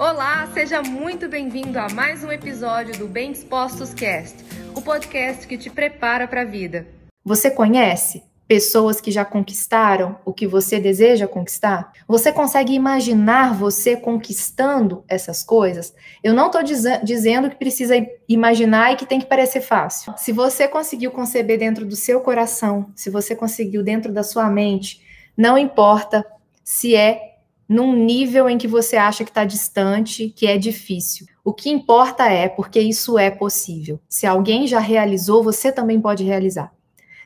Olá, seja muito bem-vindo a mais um episódio do Bem Dispostos Cast, o podcast que te prepara para a vida. Você conhece pessoas que já conquistaram o que você deseja conquistar? Você consegue imaginar você conquistando essas coisas? Eu não estou diz dizendo que precisa imaginar e que tem que parecer fácil. Se você conseguiu conceber dentro do seu coração, se você conseguiu dentro da sua mente, não importa se é num nível em que você acha que está distante, que é difícil. O que importa é porque isso é possível. Se alguém já realizou, você também pode realizar.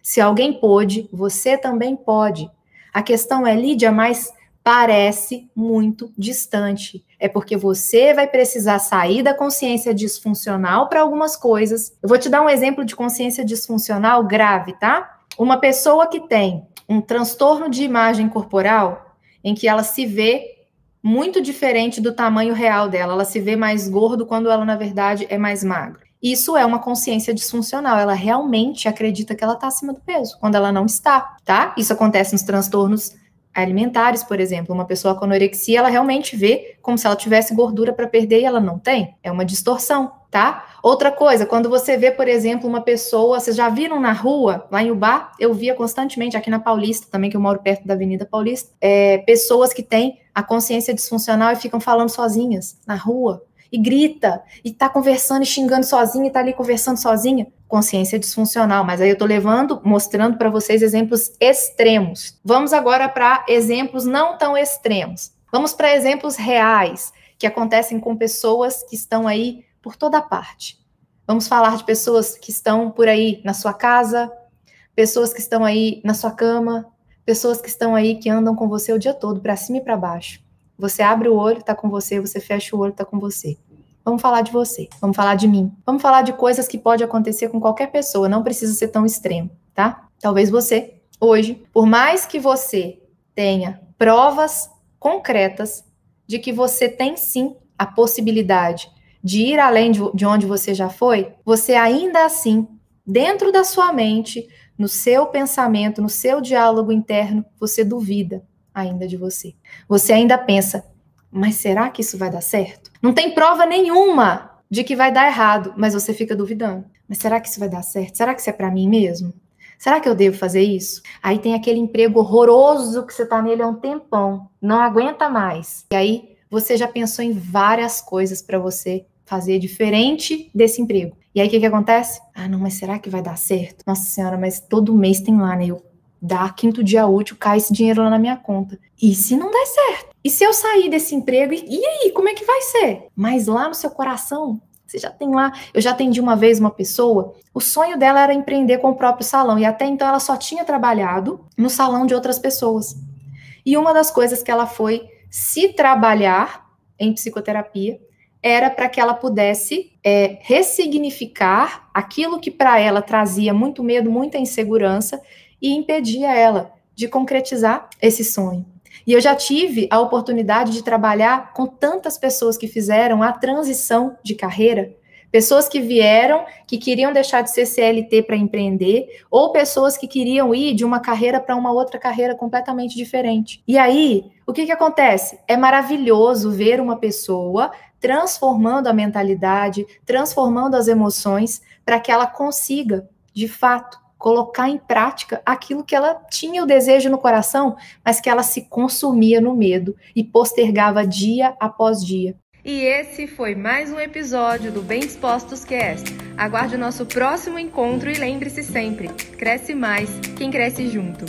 Se alguém pôde, você também pode. A questão é, Lídia, mas parece muito distante. É porque você vai precisar sair da consciência disfuncional para algumas coisas. Eu vou te dar um exemplo de consciência disfuncional grave, tá? Uma pessoa que tem um transtorno de imagem corporal, em que ela se vê muito diferente do tamanho real dela, ela se vê mais gordo quando ela, na verdade, é mais magro. Isso é uma consciência disfuncional. Ela realmente acredita que ela está acima do peso, quando ela não está, tá? Isso acontece nos transtornos alimentares, por exemplo. Uma pessoa com anorexia, ela realmente vê como se ela tivesse gordura para perder e ela não tem. É uma distorção, tá? Outra coisa, quando você vê, por exemplo, uma pessoa, vocês já viram na rua, lá em Ubá, eu via constantemente aqui na Paulista, também que eu moro perto da Avenida Paulista, é, pessoas que têm a consciência disfuncional e ficam falando sozinhas na rua e grita, e tá conversando e xingando sozinha, e tá ali conversando sozinha. Consciência disfuncional, mas aí eu tô levando, mostrando para vocês exemplos extremos. Vamos agora para exemplos não tão extremos. Vamos para exemplos reais que acontecem com pessoas que estão aí por toda parte. Vamos falar de pessoas que estão por aí na sua casa, pessoas que estão aí na sua cama, pessoas que estão aí que andam com você o dia todo, para cima e para baixo. Você abre o olho, tá com você, você fecha o olho, tá com você. Vamos falar de você, vamos falar de mim. Vamos falar de coisas que pode acontecer com qualquer pessoa, não precisa ser tão extremo, tá? Talvez você, hoje, por mais que você tenha provas concretas de que você tem sim a possibilidade de ir além de onde você já foi, você ainda assim, dentro da sua mente, no seu pensamento, no seu diálogo interno, você duvida ainda de você. Você ainda pensa, mas será que isso vai dar certo? Não tem prova nenhuma de que vai dar errado, mas você fica duvidando. Mas será que isso vai dar certo? Será que isso é para mim mesmo? Será que eu devo fazer isso? Aí tem aquele emprego horroroso que você tá nele há um tempão, não aguenta mais. E aí você já pensou em várias coisas para você fazer diferente desse emprego. E aí o que, que acontece? Ah, não, mas será que vai dar certo? Nossa senhora, mas todo mês tem lá, né? Eu dá quinto dia útil, cai esse dinheiro lá na minha conta. E se não der certo? E se eu sair desse emprego? E, e aí, como é que vai ser? Mas lá no seu coração, você já tem lá. Eu já atendi uma vez uma pessoa, o sonho dela era empreender com o próprio salão, e até então ela só tinha trabalhado no salão de outras pessoas. E uma das coisas que ela foi se trabalhar em psicoterapia era para que ela pudesse é, ressignificar aquilo que para ela trazia muito medo, muita insegurança e impedia ela de concretizar esse sonho. E eu já tive a oportunidade de trabalhar com tantas pessoas que fizeram a transição de carreira, pessoas que vieram, que queriam deixar de ser CLT para empreender, ou pessoas que queriam ir de uma carreira para uma outra carreira completamente diferente. E aí, o que, que acontece? É maravilhoso ver uma pessoa transformando a mentalidade, transformando as emoções, para que ela consiga, de fato, colocar em prática aquilo que ela tinha o desejo no coração, mas que ela se consumia no medo e postergava dia após dia. E esse foi mais um episódio do Bem Dispostos Cast. Aguarde o nosso próximo encontro e lembre-se sempre: cresce mais quem cresce junto.